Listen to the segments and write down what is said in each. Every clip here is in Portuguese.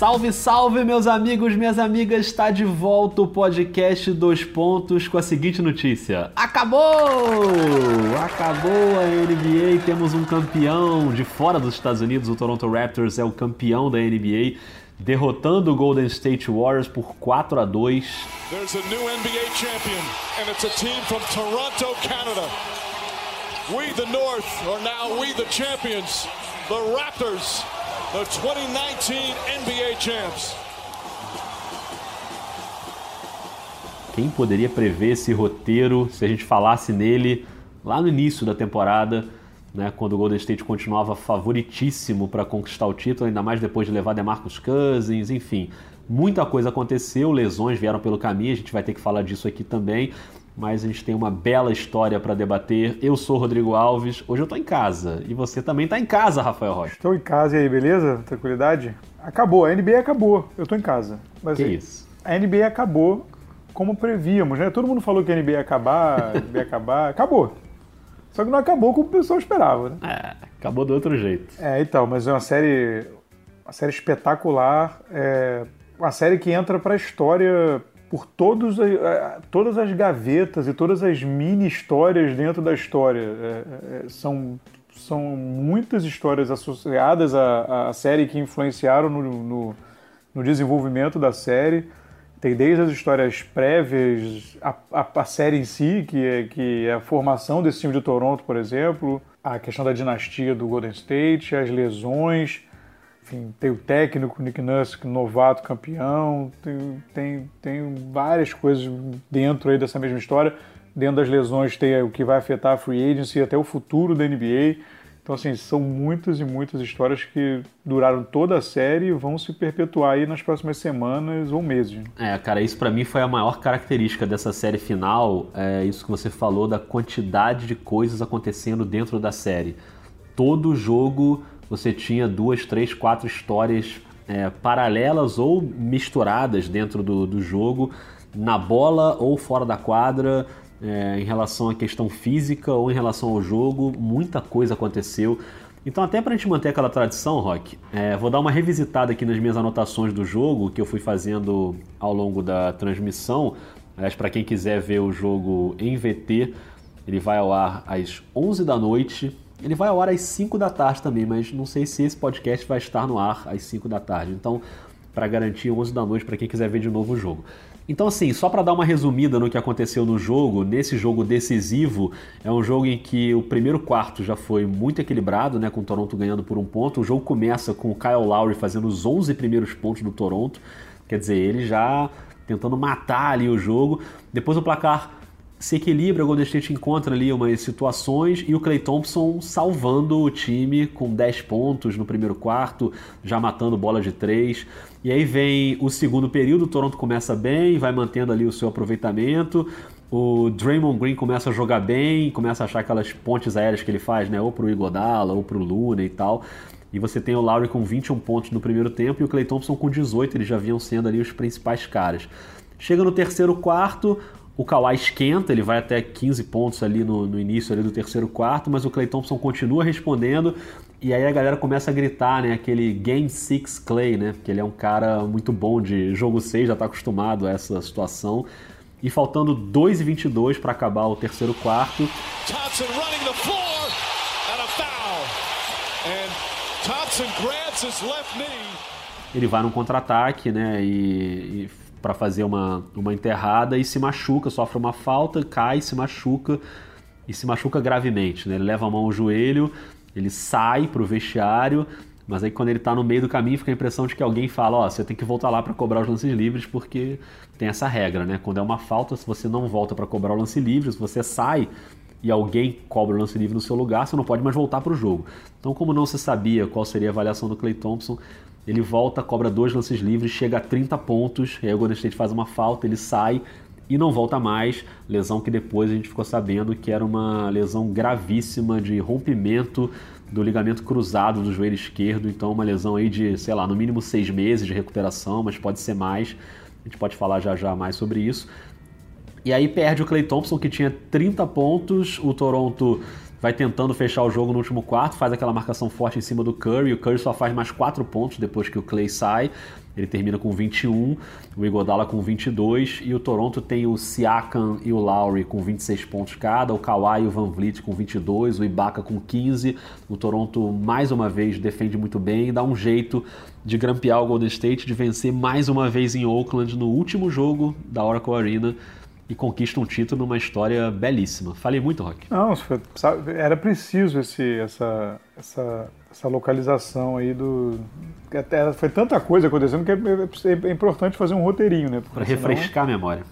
Salve, salve, meus amigos, minhas amigas! Está de volta o podcast Dois Pontos com a seguinte notícia: Acabou! Acabou a NBA, temos um campeão de fora dos Estados Unidos. O Toronto Raptors é o campeão da NBA, derrotando o Golden State Warriors por 4 a 2. There's a new NBA champion, and it's a team from Toronto, Canada. We, the North, are now we, the champions, the Raptors the 2019 NBA champs. Quem poderia prever esse roteiro se a gente falasse nele lá no início da temporada, né, quando o Golden State continuava favoritíssimo para conquistar o título, ainda mais depois de levar DeMarcus Cousins, enfim. Muita coisa aconteceu, lesões vieram pelo caminho, a gente vai ter que falar disso aqui também mas a gente tem uma bela história para debater. Eu sou Rodrigo Alves, hoje eu estou em casa e você também está em casa, Rafael Rocha. Estou em casa e aí, beleza? Tranquilidade? Acabou, a NBA acabou, eu estou em casa. Mas que isso? A NBA acabou como prevíamos, né? Todo mundo falou que a NBA ia acabar, a NBA ia acabar, acabou. Só que não acabou como o pessoal esperava, né? É, acabou do outro jeito. É, então, mas é uma série, uma série espetacular, é uma série que entra para a história por todos, todas as gavetas e todas as mini histórias dentro da história. É, é, são, são muitas histórias associadas à, à série que influenciaram no, no, no, desenvolvimento da série. Tem desde as histórias prévias, a, série em si, que é, que é a formação desse time de Toronto, por exemplo, a questão da dinastia do Golden State, as lesões, enfim, tem o técnico, Nick Nurse, novato campeão, tem, tem, tem várias coisas dentro aí dessa mesma história. Dentro das lesões tem o que vai afetar a free agency e até o futuro da NBA. Então, assim, são muitas e muitas histórias que duraram toda a série e vão se perpetuar aí nas próximas semanas ou meses. É, cara, isso para mim foi a maior característica dessa série final. É isso que você falou da quantidade de coisas acontecendo dentro da série. Todo jogo você tinha duas, três, quatro histórias é, paralelas ou misturadas dentro do, do, jogo, na bola ou fora da quadra, é, em relação à questão física ou em relação ao jogo, muita coisa aconteceu. Então, até para a gente manter aquela tradição, Rock, é, vou dar uma revisitada aqui nas minhas anotações do jogo que eu fui fazendo ao longo da transmissão. Aliás, para quem quiser ver o jogo em VT, ele vai ao ar às 11 da noite ele vai ao ar às 5 da tarde também, mas não sei se esse podcast vai estar no ar às 5 da tarde. Então, para garantir 11 da noite para quem quiser ver de novo o jogo. Então, assim, só para dar uma resumida no que aconteceu no jogo, nesse jogo decisivo, é um jogo em que o primeiro quarto já foi muito equilibrado, né, com o Toronto ganhando por um ponto. O jogo começa com o Kyle Lowry fazendo os 11 primeiros pontos do Toronto, quer dizer, ele já tentando matar ali o jogo. Depois o placar se equilibra, o Golden State encontra ali umas situações e o Clay Thompson salvando o time com 10 pontos no primeiro quarto, já matando bola de 3. E aí vem o segundo período, o Toronto começa bem, vai mantendo ali o seu aproveitamento. O Draymond Green começa a jogar bem, começa a achar aquelas pontes aéreas que ele faz, né? Ou pro Igodala, ou pro Luna e tal. E você tem o Lowry com 21 pontos no primeiro tempo e o Clay Thompson com 18, eles já vinham sendo ali os principais caras. Chega no terceiro quarto, o Kawhi esquenta, ele vai até 15 pontos ali no, no início ali do terceiro quarto, mas o Clay Thompson continua respondendo e aí a galera começa a gritar, né? Aquele Game 6 Clay, né? Porque ele é um cara muito bom de jogo 6, já está acostumado a essa situação. E faltando 2 e 22 para acabar o terceiro quarto. Thompson running the floor and a foul. And Thompson grabs his left knee. Ele vai num contra-ataque, né? E, e para fazer uma, uma enterrada e se machuca, sofre uma falta, cai, se machuca e se machuca gravemente. Né? Ele leva a mão ao joelho, ele sai para o vestiário, mas aí quando ele está no meio do caminho fica a impressão de que alguém fala: Ó, oh, você tem que voltar lá para cobrar os lances livres porque tem essa regra, né? Quando é uma falta, se você não volta para cobrar o lance livre, se você sai e alguém cobra o lance livre no seu lugar, você não pode mais voltar para o jogo. Então, como não se sabia qual seria a avaliação do Clay Thompson, ele volta, cobra dois lances livres, chega a 30 pontos, e aí o Golden State faz uma falta, ele sai e não volta mais. Lesão que depois a gente ficou sabendo que era uma lesão gravíssima de rompimento do ligamento cruzado do joelho esquerdo, então uma lesão aí de, sei lá, no mínimo seis meses de recuperação, mas pode ser mais. A gente pode falar já já mais sobre isso. E aí perde o Clay Thompson, que tinha 30 pontos, o Toronto vai tentando fechar o jogo no último quarto, faz aquela marcação forte em cima do Curry. O Curry só faz mais 4 pontos depois que o Clay sai. Ele termina com 21, o Igodala com 22 e o Toronto tem o Siakam e o Lowry com 26 pontos cada, o Kawhi e o Van Vliet com 22, o Ibaka com 15. O Toronto mais uma vez defende muito bem, dá um jeito de grampear o Golden State, de vencer mais uma vez em Oakland no último jogo da Oracle Arena e conquista um título numa história belíssima. Falei muito, Rock. Não, era preciso esse, essa, essa, essa localização aí do. Até foi tanta coisa acontecendo que é, é, é importante fazer um roteirinho, né? Para refrescar senão... a memória.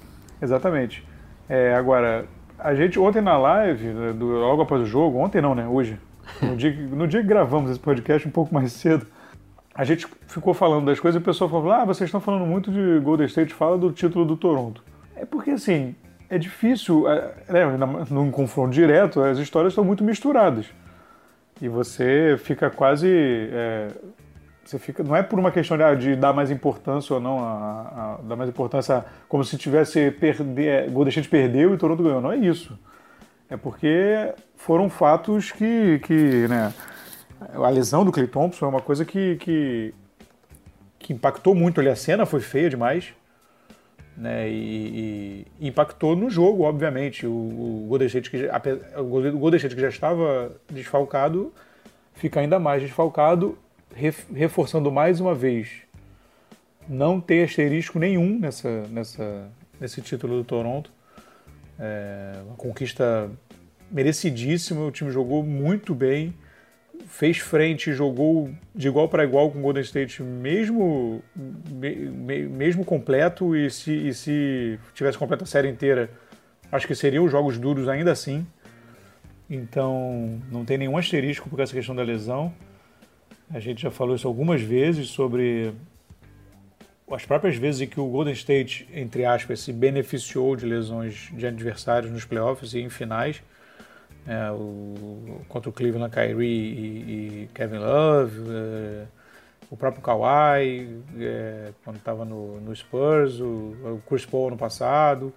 Exatamente. É, agora, a gente ontem na live, né, do, logo após o jogo, ontem não, né? Hoje. No dia, no dia que gravamos esse podcast, um pouco mais cedo, a gente ficou falando das coisas e o pessoal falou: ah, vocês estão falando muito de Golden State, fala do título do Toronto. É porque, assim, é difícil, é, né, num confronto direto, as histórias estão muito misturadas. E você fica quase. É, você fica, não é por uma questão de, ah, dar mais importância ou não, a, a, dar mais importância como se tivesse perder, Golden State perdeu e Toronto ganhou. Não é isso. É porque foram fatos que, que né, a lesão do Clay Thompson é uma coisa que, que, que impactou muito ali. A cena foi feia demais né, e, e, impactou no jogo, obviamente. O, o, Golden State que, o Golden State que já estava desfalcado fica ainda mais desfalcado, reforçando mais uma vez não ter asterisco nenhum nessa, nessa, nesse título do Toronto. É, uma conquista merecidíssima, o time jogou muito bem fez frente, jogou de igual para igual com o Golden State, mesmo, me, mesmo completo, e se, e se tivesse completo a série inteira, acho que seriam os jogos duros ainda assim. Então, não tem nenhum asterisco por essa questão da lesão. A gente já falou isso algumas vezes sobre as próprias vezes em que o Golden State, entre aspas, se beneficiou de lesões de adversários nos playoffs e em finais é, o, contra o Cleveland, Kyrie e, e Kevin Love, é, o próprio Kawhi, é, quando estava no, no, Spurs, o, o, Chris Paul no passado.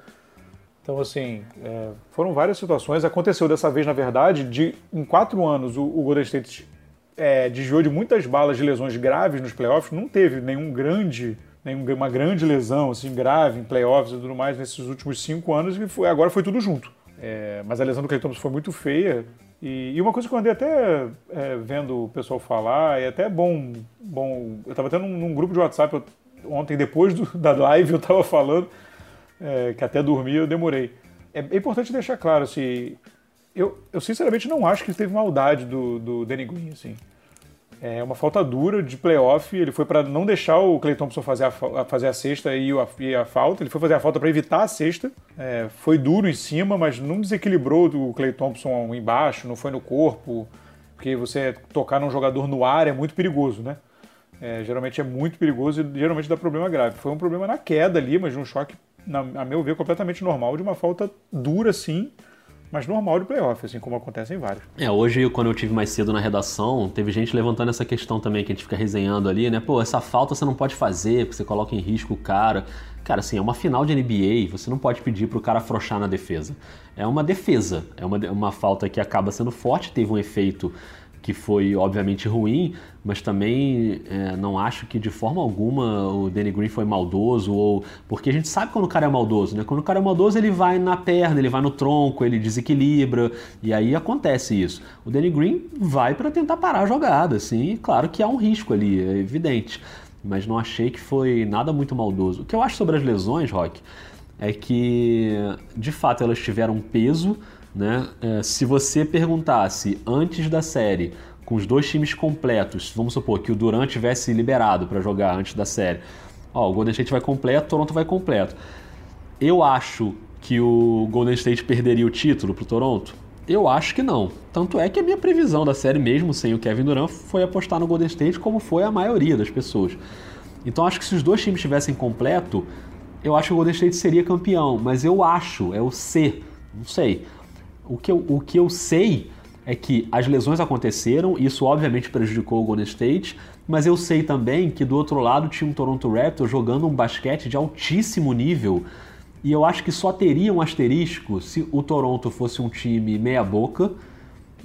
Então, assim, é, foram várias situações. Aconteceu dessa vez, na verdade, de em quatro anos o, o Golden State é, desviou de muitas balas de lesões graves nos playoffs, não teve nenhum grande nenhuma grande lesão assim grave em playoffs e tudo mais nesses últimos cinco anos e foi, agora foi tudo junto. É, mas a lesão do Clay Thompson foi muito feia. E, e uma coisa que eu andei até é, vendo o pessoal falar, é até bom. bom eu estava até num, num, grupo de WhatsApp eu, ontem, depois do, da live, eu estava falando, é, que até dormir eu demorei. É, é, importante deixar claro, assim, eu, eu sinceramente não acho que teve maldade do, do Danny Green, assim. É uma falta dura de playoff. Ele foi para não deixar o Clay Thompson fazer a, fazer a cesta e a, e a falta. Ele foi fazer a falta para evitar a cesta. É, foi duro em cima, mas não desequilibrou o Clay Thompson embaixo, não foi no corpo. Porque você tocar num jogador no ar é muito perigoso, né? É, geralmente é muito perigoso e geralmente dá problema grave. Foi um problema na queda ali, mas um choque, na, a meu ver, completamente normal, de uma falta dura, sim mas normal de playoff, assim como acontece em vários. É, hoje, quando eu tive mais cedo na redação, teve gente levantando essa questão também, que a gente fica resenhando ali, né? Pô, essa falta você não pode fazer, porque você coloca em risco o cara. Cara, assim, é uma final de NBA, você não pode pedir pro cara afrouxar na defesa. É uma defesa, é uma, uma falta que acaba sendo forte, teve um efeito que foi obviamente ruim, mas também é, não acho que de forma alguma o Danny Green foi maldoso ou porque a gente sabe quando o cara é maldoso, né? Quando o cara é maldoso ele vai na perna, ele vai no tronco, ele desequilibra e aí acontece isso. O Danny Green vai para tentar parar a jogada, assim, claro que há um risco ali, é evidente, mas não achei que foi nada muito maldoso. O que eu acho sobre as lesões, Rock, é que de fato elas tiveram peso né? É, se você perguntasse antes da série, com os dois times completos, vamos supor que o Durant tivesse liberado para jogar antes da série, ó, o Golden State vai completo, Toronto vai completo. Eu acho que o Golden State perderia o título para o Toronto? Eu acho que não. Tanto é que a minha previsão da série, mesmo sem o Kevin Durant, foi apostar no Golden State, como foi a maioria das pessoas. Então acho que se os dois times estivessem completo, eu acho que o Golden State seria campeão. Mas eu acho, é o C, não sei. O que, eu, o que eu sei é que as lesões aconteceram, isso obviamente prejudicou o Golden State, mas eu sei também que do outro lado tinha um Toronto Raptors jogando um basquete de altíssimo nível. E eu acho que só teria um asterisco se o Toronto fosse um time meia-boca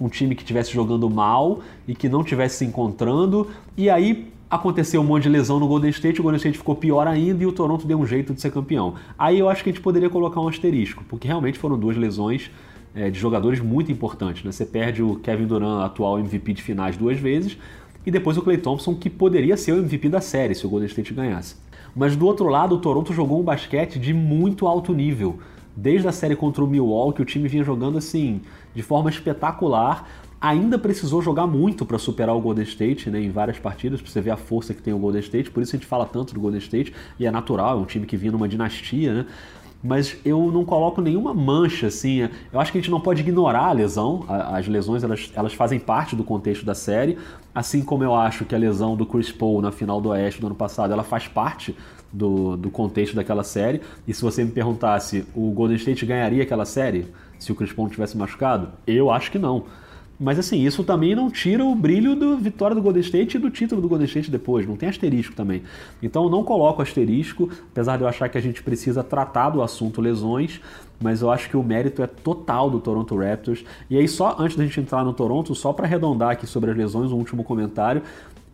um time que estivesse jogando mal e que não estivesse se encontrando, e aí aconteceu um monte de lesão no Golden State, o Golden State ficou pior ainda e o Toronto deu um jeito de ser campeão. Aí eu acho que a gente poderia colocar um asterisco, porque realmente foram duas lesões é, de jogadores muito importantes. Né? Você perde o Kevin Durant, atual MVP de finais, duas vezes, e depois o Clay Thompson, que poderia ser o MVP da série se o Golden State ganhasse. Mas do outro lado, o Toronto jogou um basquete de muito alto nível. Desde a série contra o Milwaukee, o time vinha jogando assim, de forma espetacular. Ainda precisou jogar muito para superar o Golden State né, em várias partidas, para você ver a força que tem o Golden State. Por isso a gente fala tanto do Golden State, e é natural, é um time que vinha numa dinastia, né? Mas eu não coloco nenhuma mancha assim. Eu acho que a gente não pode ignorar a lesão. As lesões elas, elas fazem parte do contexto da série, assim como eu acho que a lesão do Chris Paul na final do Oeste do ano passado ela faz parte do, do contexto daquela série. E se você me perguntasse, o Golden State ganharia aquela série se o Chris Paul tivesse machucado? Eu acho que não. Mas assim, isso também não tira o brilho da vitória do Golden State e do título do Golden State depois, não tem asterisco também. Então eu não coloco asterisco, apesar de eu achar que a gente precisa tratar do assunto lesões, mas eu acho que o mérito é total do Toronto Raptors. E aí só antes da gente entrar no Toronto, só para arredondar aqui sobre as lesões, um último comentário,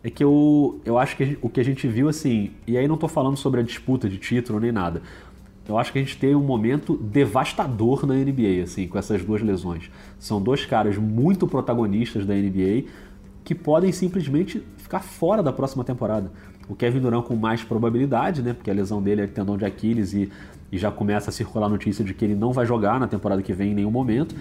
é que eu, eu acho que o que a gente viu assim, e aí não estou falando sobre a disputa de título nem nada, eu acho que a gente tem um momento devastador na NBA, assim, com essas duas lesões. São dois caras muito protagonistas da NBA que podem simplesmente ficar fora da próxima temporada. O Kevin Durant com mais probabilidade, né? Porque a lesão dele é tendão de Aquiles e, e já começa a circular a notícia de que ele não vai jogar na temporada que vem em nenhum momento.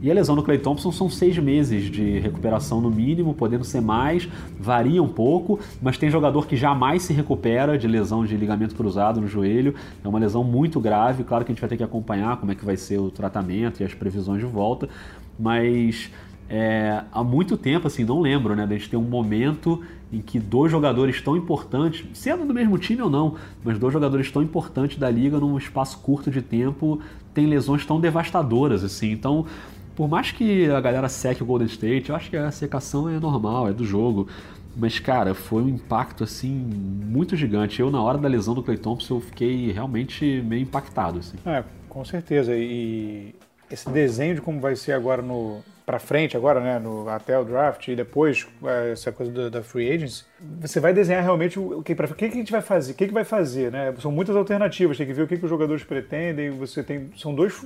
E a lesão do Clay Thompson são seis meses de recuperação no mínimo, podendo ser mais, varia um pouco, mas tem jogador que jamais se recupera de lesão de ligamento cruzado no joelho. É uma lesão muito grave, claro que a gente vai ter que acompanhar como é que vai ser o tratamento e as previsões de volta, mas é, há muito tempo, assim, não lembro, né, de gente ter um momento em que dois jogadores tão importantes, sendo do mesmo time ou não, mas dois jogadores tão importantes da liga num espaço curto de tempo têm lesões tão devastadoras, assim. Então, por mais que a galera seque o Golden State, eu acho que a secação é normal, é do jogo. Mas, cara, foi um impacto, assim, muito gigante. Eu, na hora da lesão do Clay Thompson, eu fiquei realmente meio impactado, assim. É, com certeza. E esse desenho de como vai ser agora no, para frente agora, né, no, até o draft e depois é, essa coisa da, da free agency, você vai desenhar realmente o, que, para o que, que a gente vai fazer, o que, que vai fazer, né? São muitas alternativas, tem que ver o que, que os jogadores pretendem. Você tem, são dois,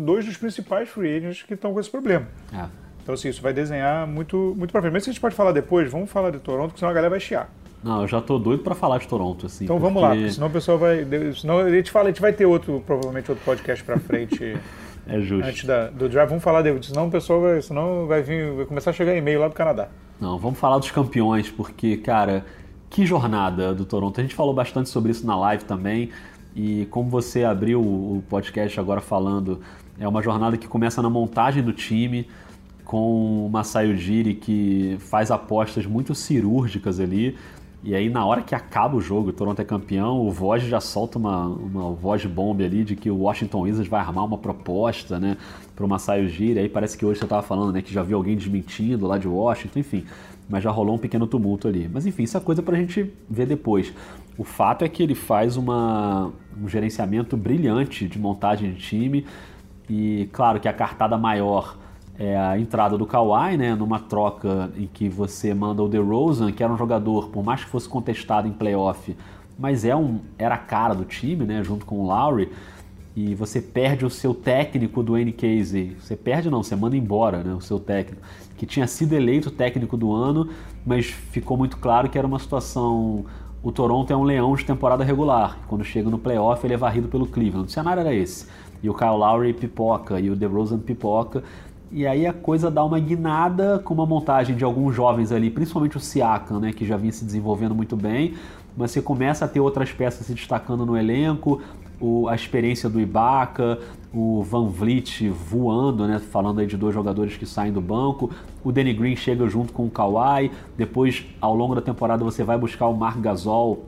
dois dos principais free agents que estão com esse problema. É. Então assim, isso vai desenhar muito, muito para frente. Mas se a gente pode falar depois, vamos falar de Toronto, porque senão a galera vai chiar. Não, eu já tô doido para falar de Toronto, assim. Então porque... vamos lá, porque senão o pessoal vai. Senão a gente fala, a gente vai ter outro, provavelmente outro podcast para frente. É justo. Antes da, do draft, vamos falar de senão o pessoal vai, senão vai vir, vai começar a chegar e-mail lá do Canadá. Não, vamos falar dos campeões, porque, cara, que jornada do Toronto. A gente falou bastante sobre isso na live também. E como você abriu o podcast agora falando, é uma jornada que começa na montagem do time, com o Masai Ujiri que faz apostas muito cirúrgicas ali. E aí, na hora que acaba o jogo, o Toronto é campeão, o Voz já solta uma, uma voz bomba ali de que o Washington Wizards vai armar uma proposta, né, para o Masai Ujiri. Aí parece que hoje você estava falando, né, que já viu alguém desmentindo lá de Washington, enfim. Mas já rolou um pequeno tumulto ali. Mas enfim, isso é coisa para a gente ver depois. O fato é que ele faz uma, um gerenciamento brilhante de montagem de time. E claro que a cartada maior é a entrada do Kawhi, né, numa troca em que você manda o DeRozan, que era um jogador, por mais que fosse contestado em playoff, mas é um, era a cara do time, né, junto com o Lowry, e você perde o seu técnico do N. Casey. Você perde não, você manda embora né, o seu técnico, que tinha sido eleito técnico do ano, mas ficou muito claro que era uma situação... O Toronto é um leão de temporada regular. Quando chega no playoff, ele é varrido pelo Cleveland. O cenário era esse. E o Kyle Lowry pipoca, e o DeRozan pipoca. E aí a coisa dá uma guinada com uma montagem de alguns jovens ali, principalmente o Siakam, né, que já vinha se desenvolvendo muito bem, mas você começa a ter outras peças se destacando no elenco, o, a experiência do Ibaka, o Van Vliet voando, né, falando aí de dois jogadores que saem do banco, o Danny Green chega junto com o Kawhi, depois ao longo da temporada você vai buscar o Marc Gasol,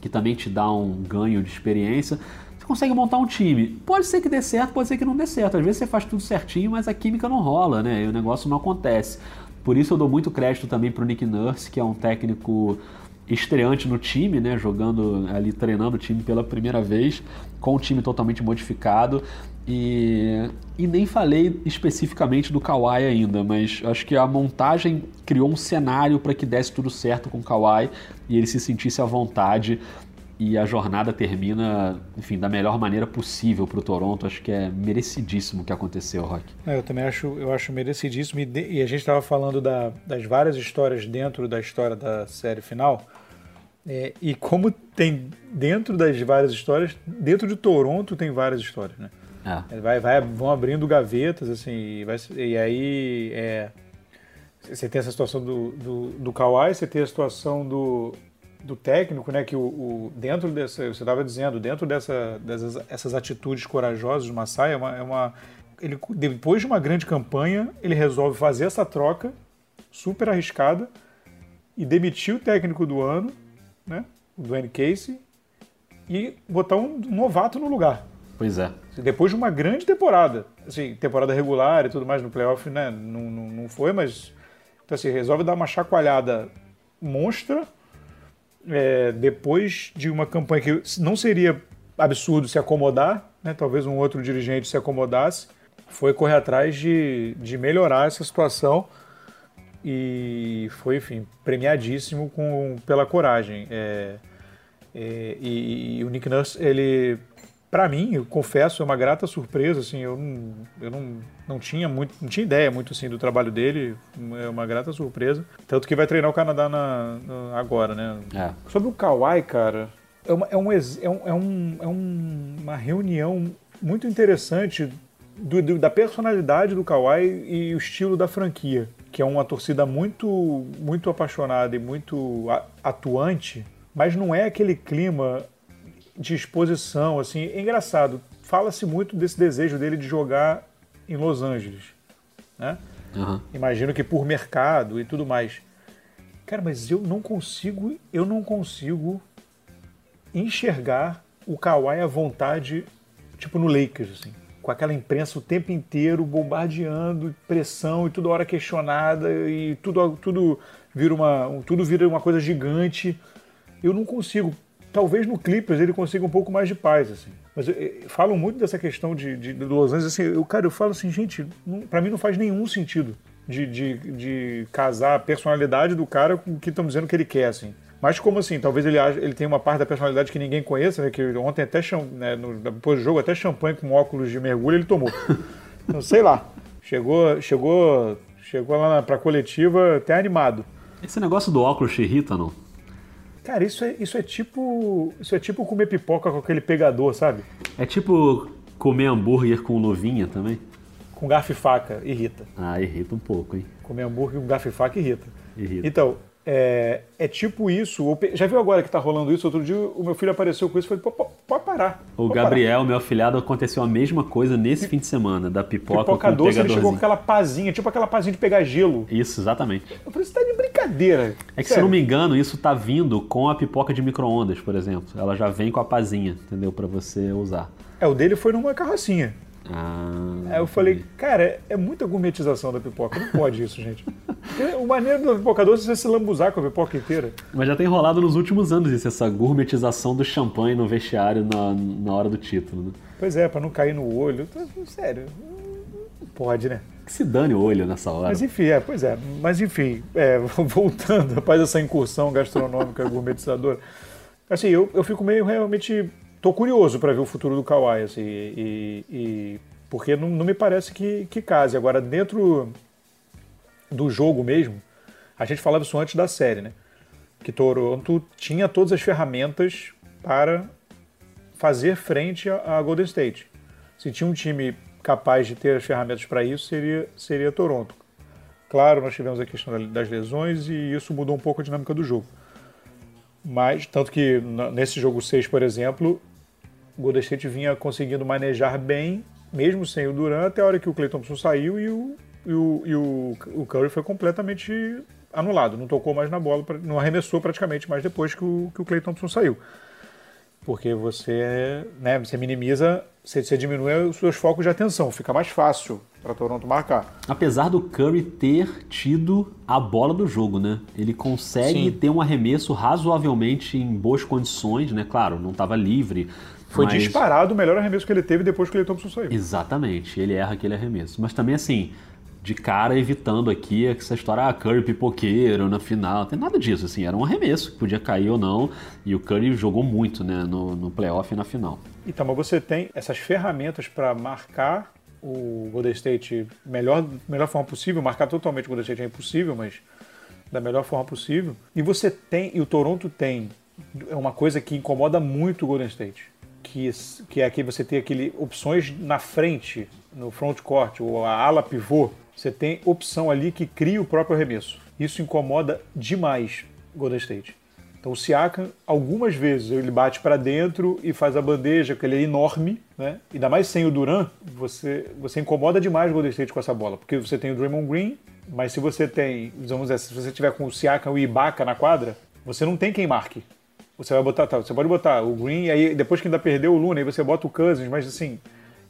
que também te dá um ganho de experiência consegue montar um time. Pode ser que dê certo, pode ser que não dê certo. Às vezes você faz tudo certinho, mas a química não rola, né? E o negócio não acontece. Por isso eu dou muito crédito também para o Nick Nurse, que é um técnico estreante no time, né? Jogando ali, treinando o time pela primeira vez, com o time totalmente modificado. E, e nem falei especificamente do Kawhi ainda, mas acho que a montagem criou um cenário para que desse tudo certo com o Kawhi e ele se sentisse à vontade e a jornada termina, enfim, da melhor maneira possível para o Toronto. Acho que é merecidíssimo o que aconteceu, Rock. É, eu também acho, eu acho merecidíssimo. E, de, e a gente estava falando da, das várias histórias dentro da história da série final. É, e como tem dentro das várias histórias, dentro de Toronto tem várias histórias, né? É. Vai, vai, vão abrindo gavetas, assim, e, vai, e aí é, você tem essa situação do, do, do Kawhi, você tem a situação do, do técnico, né, que o, o dentro dessa, você estava dizendo, dentro dessa, dessas essas atitudes corajosas do Masai, é uma, é uma, ele, depois de uma grande campanha, ele resolve fazer essa troca super arriscada e demitir o técnico do ano, né, o Dwayne Casey, e botar um novato no lugar. Pois é. Depois de uma grande temporada, assim, temporada regular e tudo mais no playoff, né, não, não, não foi, mas então assim, resolve dar uma chacoalhada monstra é, depois de uma campanha que não seria absurdo se acomodar, né, talvez um outro dirigente se acomodasse, foi correr atrás de, de melhorar essa situação e foi, enfim, premiadíssimo com, pela coragem. É, é, e, e, o Nick Nurse, ele para mim, eu confesso, é uma grata surpresa, assim, eu não, eu não, não tinha muito, não tinha ideia muito assim do trabalho dele, é uma grata surpresa. Tanto que vai treinar o Canadá na, na agora, né? É. Sobre o Kawhi, cara, é uma, é, um, é, um, é, um, é uma reunião muito interessante do, do, da personalidade do Kawhi e o estilo da franquia, que é uma torcida muito, muito apaixonada e muito atuante, mas não é aquele clima de exposição, assim, é engraçado. Fala-se muito desse desejo dele de jogar em Los Angeles, né? Uhum. Imagino que por mercado e tudo mais. Cara, mas eu não consigo, eu não consigo enxergar o Kawhi à vontade, tipo no Lakers, assim, com aquela imprensa o tempo inteiro bombardeando, pressão e toda hora questionada e tudo, tudo vira uma, tudo vira uma coisa gigante. Eu não consigo talvez no Clippers ele consiga um pouco mais de paz, assim. Mas eh, falam muito dessa questão de, de, de Los Angeles, assim, eu, cara, eu falo assim, gente, para mim não faz nenhum sentido de, de, de, casar a personalidade do cara com o que estão dizendo que ele quer, assim. Mas como assim? Talvez ele, ele tenha uma parte da personalidade que ninguém conheça, né? Que ontem até, né, no, depois do jogo, até champanhe com óculos de mergulho ele tomou. Não sei lá. Chegou, chegou, chegou lá pra coletiva até animado. Esse negócio do óculos te irrita, não? Cara, isso é, isso é tipo. Isso é tipo comer pipoca com aquele pegador, sabe? É tipo comer hambúrguer com luvinha também? Com garfo e faca, irrita. Ah, irrita um pouco, hein? Comer hambúrguer com garfo e faca irrita. Irrita. Então, é, é tipo isso. Já viu agora que tá rolando isso? Outro dia o meu filho apareceu com isso e falei, pode parar. O Gabriel, parar. meu afilhado, aconteceu a mesma coisa nesse fim de semana, da pipoca Pipoca com doce, ele chegou com aquela pazinha, tipo aquela pazinha de pegar gelo. Isso, exatamente. Eu falei, você tá de brincadeira. É que, Sério. se eu não me engano, isso tá vindo com a pipoca de micro-ondas, por exemplo. Ela já vem com a pazinha, entendeu? para você usar. É, o dele foi numa carrocinha. Ah, Aí eu falei, cara, é muita gourmetização da pipoca. Não pode isso, gente. o maneiro do pipoca doce é você se lambuzar com a pipoca inteira. Mas já tem rolado nos últimos anos isso, essa gourmetização do champanhe no vestiário na, na hora do título. Né? Pois é, para não cair no olho. Sério, não pode, né? Que se dane o olho nessa hora. Mas enfim, é, pois é. Mas enfim, é, voltando após essa incursão gastronômica gourmetizadora, assim, eu, eu fico meio realmente tô curioso para ver o futuro do Kawhi, assim, e, e porque não, não, me parece que, que case. Agora, dentro do jogo mesmo, a gente falava isso antes da série, né? Que Toronto tinha todas as ferramentas para fazer frente a, a Golden State. Se tinha um time capaz de ter as ferramentas para isso, seria, seria Toronto. Claro, nós tivemos a questão das lesões e isso mudou um pouco a dinâmica do jogo. Mas, tanto que nesse jogo 6, por exemplo, o Golden State vinha conseguindo manejar bem, mesmo sem o Durant, até a hora que o Clay Thompson saiu e o, e o, e o, o Curry foi completamente anulado. Não tocou mais na bola, não arremessou praticamente mais depois que o, que o Clay Thompson saiu. Porque você, né, você minimiza, você, você diminui os seus focos de atenção, fica mais fácil para Toronto marcar. Apesar do Curry ter tido a bola do jogo, né? Ele consegue Sim. ter um arremesso razoavelmente em boas condições, né? Claro, não estava livre, Foi Mas- disparado o melhor arremesso que ele teve depois que o Clay Thompson saiu. Exatamente, ele erra aquele arremesso. Mas também assim, de cara evitando aqui essa história, ah, Curry pipoqueiro na final, não tem nada disso, assim, era um arremesso que podia cair ou não, e o Curry jogou muito, né, no, no playoff e na final. Então, mas você tem essas ferramentas para marcar o Golden State melhor melhor forma possível, marcar totalmente o Golden State é impossível, mas da melhor forma possível. E você tem, e o Toronto tem é uma coisa que incomoda muito o Golden State, que, que é que você tem aquele opções na frente, no front court, ou a ala pivô, você tem opção ali que cria o próprio arremesso. Isso incomoda demais Golden State. Então o Siakam, algumas vezes, ele bate para dentro e faz a bandeja, porque ele é enorme, né? Ainda mais sem o Duran, você, você incomoda demais o Golden State com essa bola, porque você tem o Draymond Green, mas se você tem, vamos dizer, se você tiver com o Siakam e o Ibaka na quadra, você não tem quem marque. Você vai botar, tá, você pode botar o Green, e aí depois que ainda perdeu o Luna, aí você bota o Cousins, mas assim,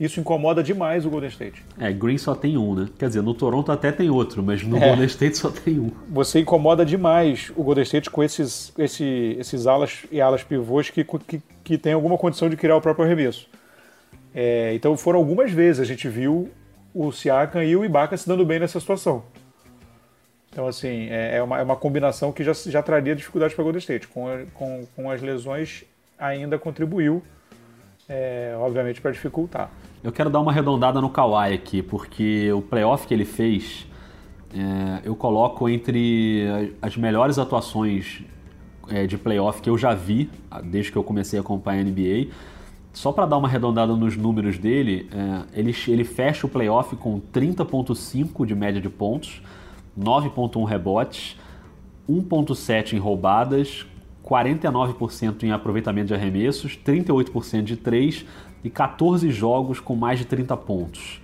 isso incomoda demais o Golden State. É, Green só tem um, né? Quer dizer, no Toronto até tem outro, mas no É. Golden State só tem um. você incomoda demais o Golden State com esses, esse, esses alas e alas pivôs que, que, que tem alguma condição de criar o próprio arremesso. É, então foram algumas vezes a gente viu o Siakam e o Ibaka se dando bem nessa situação. Então, assim, é, é uma, é uma combinação que já, já traria dificuldades para Golden State. Com, com, com as lesões, ainda contribuiu, é, obviamente, para dificultar. Eu quero dar uma arredondada no Kawhi aqui, porque o playoff que ele fez, é, eu coloco entre as melhores atuações é, de playoff que eu já vi desde que eu comecei a acompanhar a NBA. Só para dar uma arredondada nos números dele, é, ele, ele fecha o playoff com 30,5 de média de pontos, 9,1 rebotes, 1,7 em roubadas, 49% em aproveitamento de arremessos, 38% de 3 e 14 jogos com mais de 30 pontos.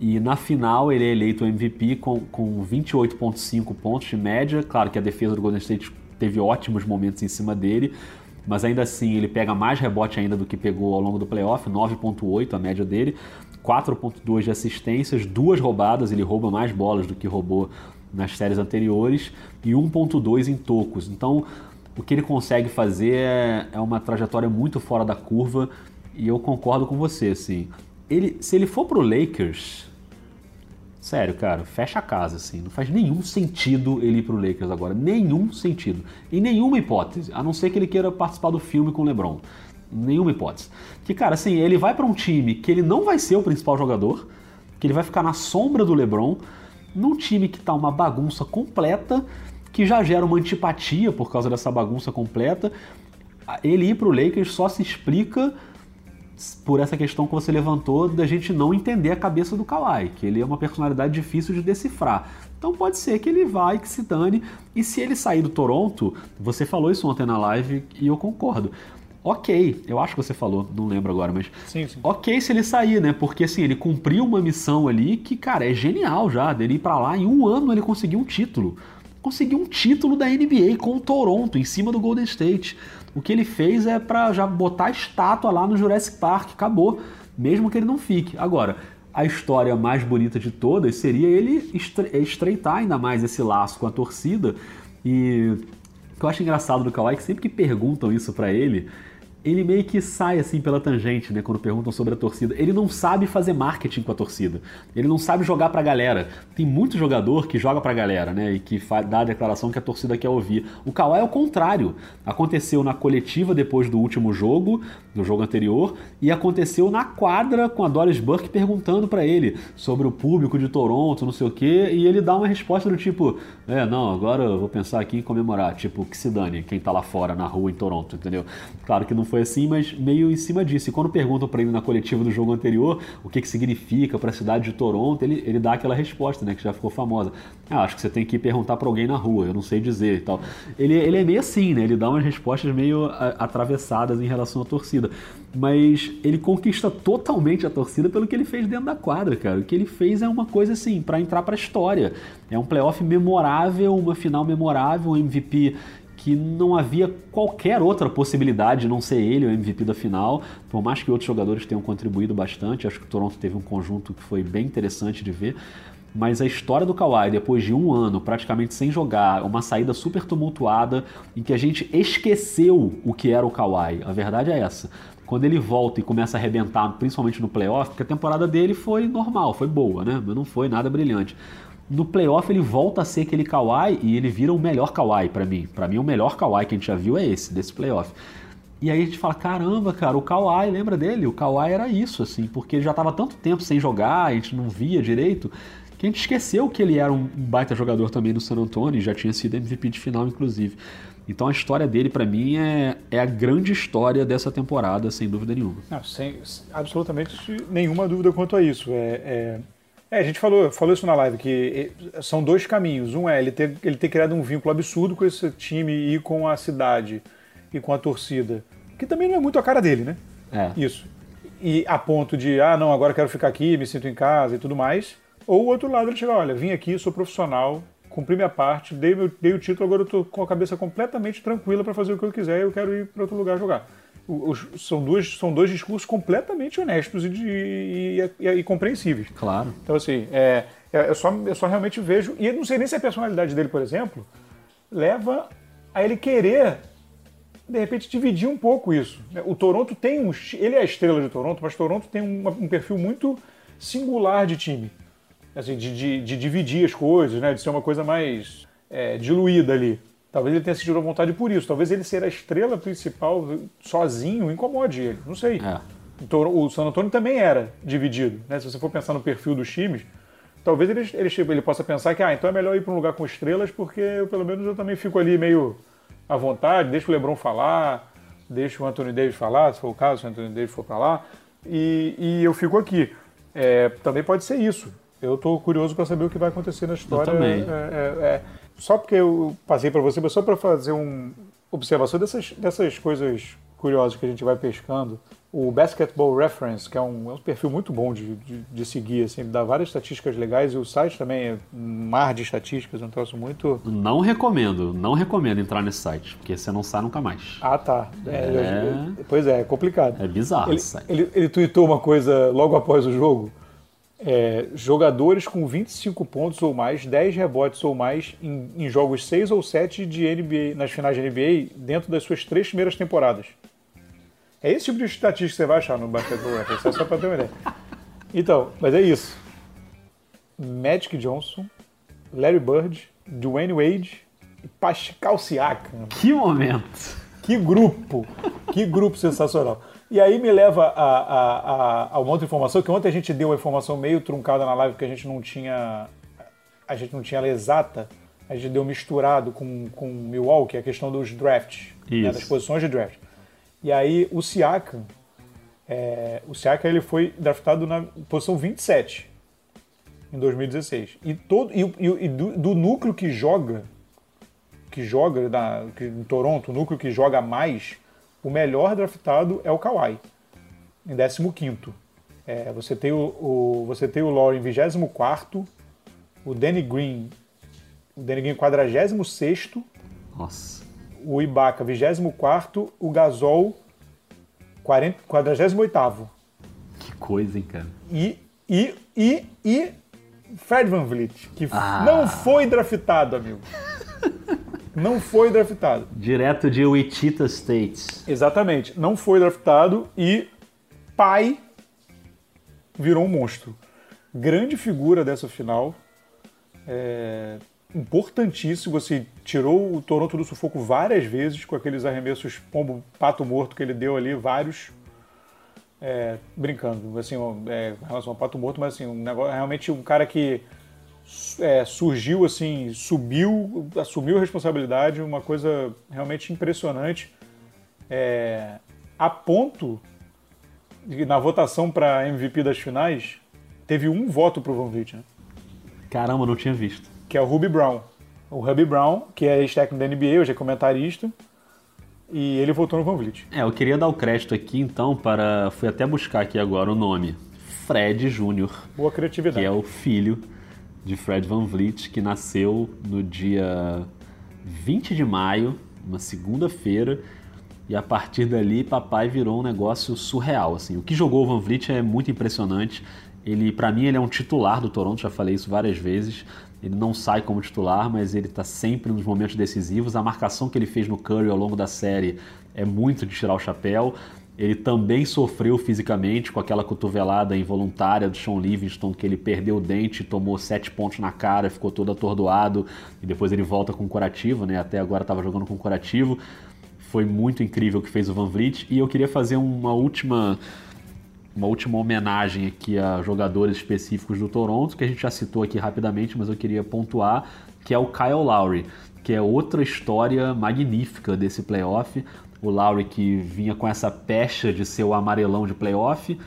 E na final ele é eleito MVP com, com 28,5 pontos de média. Claro que a defesa do Golden State teve ótimos momentos em cima dele, mas ainda assim ele pega mais rebote ainda do que pegou ao longo do playoff, 9,8 a média dele, 4,2 de assistências, duas roubadas, ele rouba mais bolas do que roubou nas séries anteriores, e 1,2 em tocos. Então o que ele consegue fazer é, é uma trajetória muito fora da curva e eu concordo com você, assim. Ele, se ele for pro Lakers, sério, cara, fecha a casa, assim. Não faz nenhum sentido ele ir pro Lakers agora. Nenhum sentido. Em nenhuma hipótese. A não ser que ele queira participar do filme com o LeBron. Nenhuma hipótese. Que, cara, assim, ele vai para um time que ele não vai ser o principal jogador, que ele vai ficar na sombra do LeBron, num time que tá uma bagunça completa, que já gera uma antipatia por causa dessa bagunça completa. Ele ir pro Lakers só se explica por essa questão que você levantou da gente não entender a cabeça do Kawhi, que ele é uma personalidade difícil de decifrar. Então pode ser que ele vá e que se dane. E se ele sair do Toronto, você falou isso ontem na live e eu concordo. Ok, eu acho que você falou, não lembro agora, mas Sim, sim. ok se ele sair, né? Porque assim, ele cumpriu uma missão ali que, cara, é genial já. Dele ir pra lá, em um ano ele conseguiu um título. Conseguiu um título da NBA com o Toronto, em cima do Golden State. O que ele fez é pra já botar a estátua lá no Jurassic Park, acabou. Mesmo que ele não fique. Agora, a história mais bonita de todas seria ele estre- estreitar ainda mais esse laço com a torcida. E o que eu acho engraçado do Kawhi é que sempre que perguntam isso pra ele, ele meio que sai assim pela tangente, né? Quando perguntam sobre a torcida. Ele não sabe fazer marketing com a torcida. Ele não sabe jogar pra galera. Tem muito jogador que joga pra galera, né? E que dá a declaração que a torcida quer ouvir. O Kawhi é o contrário. Aconteceu na coletiva depois do último jogo, do jogo anterior, e aconteceu na quadra com a Doris Burke perguntando pra ele sobre o público de Toronto, não sei o quê, e ele dá uma resposta do tipo: É, não, agora eu vou pensar aqui em comemorar. Tipo, que se dane quem tá lá fora na rua em Toronto, entendeu? Claro que não foi assim, mas meio em cima disso. E quando perguntam pra ele na coletiva do jogo anterior o que, que significa pra cidade de Toronto, ele, ele dá aquela resposta, né, que já ficou famosa. Ah, acho que você tem que perguntar pra alguém na rua, eu não sei dizer e tal. Ele, ele é meio assim, né? Ele dá umas respostas meio a- atravessadas em relação à torcida. Mas ele conquista totalmente a torcida pelo que ele fez dentro da quadra, cara. O que ele fez é uma coisa assim, pra entrar pra história. É um playoff memorável, uma final memorável, um MVP que não havia qualquer outra possibilidade de não ser ele o MVP da final, por mais que outros jogadores tenham contribuído bastante, acho que o Toronto teve um conjunto que foi bem interessante de ver, mas a história do Kawhi, depois de um ano praticamente sem jogar, uma saída super tumultuada, em que a gente esqueceu o que era o Kawhi, a verdade é essa. quando ele volta e começa a arrebentar, principalmente no playoff, porque a temporada dele foi normal, foi boa, né? Mas não foi nada brilhante. No playoff ele volta a ser aquele Kawhi e ele vira o melhor Kawhi para mim. Para mim o melhor Kawhi que a gente já viu é esse, desse playoff. E aí a gente fala, caramba, cara, o Kawhi, lembra dele? O Kawhi era isso, assim, porque ele já tava tanto tempo sem jogar, a gente não via direito, que a gente esqueceu que ele era um baita jogador também no San Antonio, já tinha sido MVP de final, inclusive. Então a história dele, para mim, é, é a grande história dessa temporada, sem dúvida nenhuma. Não, sem absolutamente nenhuma dúvida quanto a isso. É, é, é, a gente falou, falou isso na live, que são dois caminhos. Um é ele ter, ele ter criado um vínculo absurdo com esse time e com a cidade e com a torcida, que também não é muito a cara dele, né? É. Isso. E a ponto de, ah, não, agora quero ficar aqui, me sinto em casa e tudo mais. Ou o outro lado ele chega, olha, vim aqui, sou profissional, cumpri minha parte, dei, meu, dei o título, agora eu tô com a cabeça completamente tranquila para fazer o que eu quiser e eu quero ir para outro lugar jogar os, são, duas, são dois discursos completamente honestos e, de, e, e, e compreensíveis. Claro. Então, assim, é, é, eu, só, eu só realmente vejo. E eu não sei nem se a personalidade dele, por exemplo, leva a ele querer, de repente, dividir um pouco isso. O Toronto tem um. Ele é a estrela de Toronto, mas Toronto tem um, um perfil muito singular de time. Assim, de, de, de, dividir as coisas, né? De ser uma coisa mais é, diluída ali. Talvez ele tenha sentido a vontade por isso. Talvez ele ser a estrela principal sozinho incomode ele. Não sei. É. Então, o San Antonio também era dividido. Né? Se você for pensar no perfil dos times, talvez ele, ele, ele possa pensar que ah, então é melhor ir para um lugar com estrelas porque eu, pelo menos eu também fico ali meio à vontade, deixa o LeBron falar, deixa o Anthony Davis falar, se for o caso, se o Anthony Davis for para lá, e, e, eu fico aqui. É, também pode ser isso. Eu estou curioso para saber o que vai acontecer na história. Eu também. É, é, é só porque eu passei para você, mas só para fazer uma observação dessas, dessas coisas curiosas que a gente vai pescando. O Basketball Reference, que é um, é um perfil muito bom de, de, de, seguir, assim, dá várias estatísticas legais e o site também é um mar de estatísticas, é um troço muito. Não recomendo, não recomendo entrar nesse site, porque você não sai nunca mais. Ah, tá. É, é... pois é, é complicado. É bizarro ele, esse site. Ele, ele tweetou uma coisa logo após o jogo é, jogadores com 25 pontos ou mais, 10 rebotes ou mais em, em, jogos 6 ou 7 de NBA, nas finais de NBA dentro das suas três primeiras temporadas. É esse tipo de estatística que você vai achar no Basketball Reference, é só para ter uma ideia. Então, mas é isso. Magic Johnson, Larry Bird, Dwayne Wade e Pascal Siakam. Que momento! Que grupo! Que grupo sensacional. E aí me leva a, a, a, a, uma outra informação, que ontem a gente deu uma informação meio truncada na live, que a gente não tinha. A gente não tinha ela exata. A gente deu misturado com, com Milwaukee, a questão dos drafts, né, das posições de draft. E aí o Siakam, é, o Siakam ele foi draftado na posição 27 em 2016. E, todo, e, e, e do, do, núcleo que joga, que joga da, que, em Toronto, o núcleo que joga mais, o melhor draftado é o Kawhi, em 15 é, você, tem o, o, você tem o Laurie em 24 o Danny Green, o Danny Green 46 Nossa. o Ibaka 24 o Gasol 40, 48 Que coisa, hein, cara? E, e, e, e Fred Van Vliet, que ah. não foi draftado, amigo. não foi draftado. Direto de Wichita State. Exatamente. Não foi draftado e pai virou um monstro. Grande figura dessa final. É... Importantíssimo. Você tirou o Toronto do sufoco várias vezes com aqueles arremessos pombo pato morto que ele deu ali, vários. É... brincando, assim, é, em relação ao pato morto, mas assim, um negócio, realmente um cara que é, surgiu assim, subiu, assumiu a responsabilidade, uma coisa realmente impressionante, é, a ponto de na votação para MVP das finais teve um voto para o Van Vliet, né? Caramba, não tinha visto. Que é o Ruby Brown. O Ruby Brown, que é ex-técnico da NBA, hoje é comentarista, e ele votou no Van Vliet. É, eu queria dar o crédito aqui então para, fui até buscar aqui agora o nome, Fred Júnior. Boa criatividade. Que é o filho de Fred Van Vliet, que nasceu no dia 20 de maio, uma segunda-feira, e a partir dali papai virou um negócio surreal. Assim, o que jogou o Van Vliet é muito impressionante. Ele, para mim, ele é um titular do Toronto, já falei isso várias vezes. Ele não sai como titular, mas ele está sempre nos momentos decisivos. A marcação que ele fez no Curry ao longo da série é muito de tirar o chapéu. Ele também sofreu fisicamente com aquela cotovelada involuntária do Sean Livingston, que ele perdeu o dente, tomou sete pontos na cara, ficou todo atordoado, e depois ele volta com curativo, né? Até agora estava jogando com curativo. Foi muito incrível o que fez o Van Vliet. E eu queria fazer uma última uma última homenagem aqui a jogadores específicos do Toronto, que a gente já citou aqui rapidamente, mas eu queria pontuar, que é o Kyle Lowry, que é outra história magnífica desse playoff. O Lowry que vinha com essa pecha de ser o amarelão de playoff,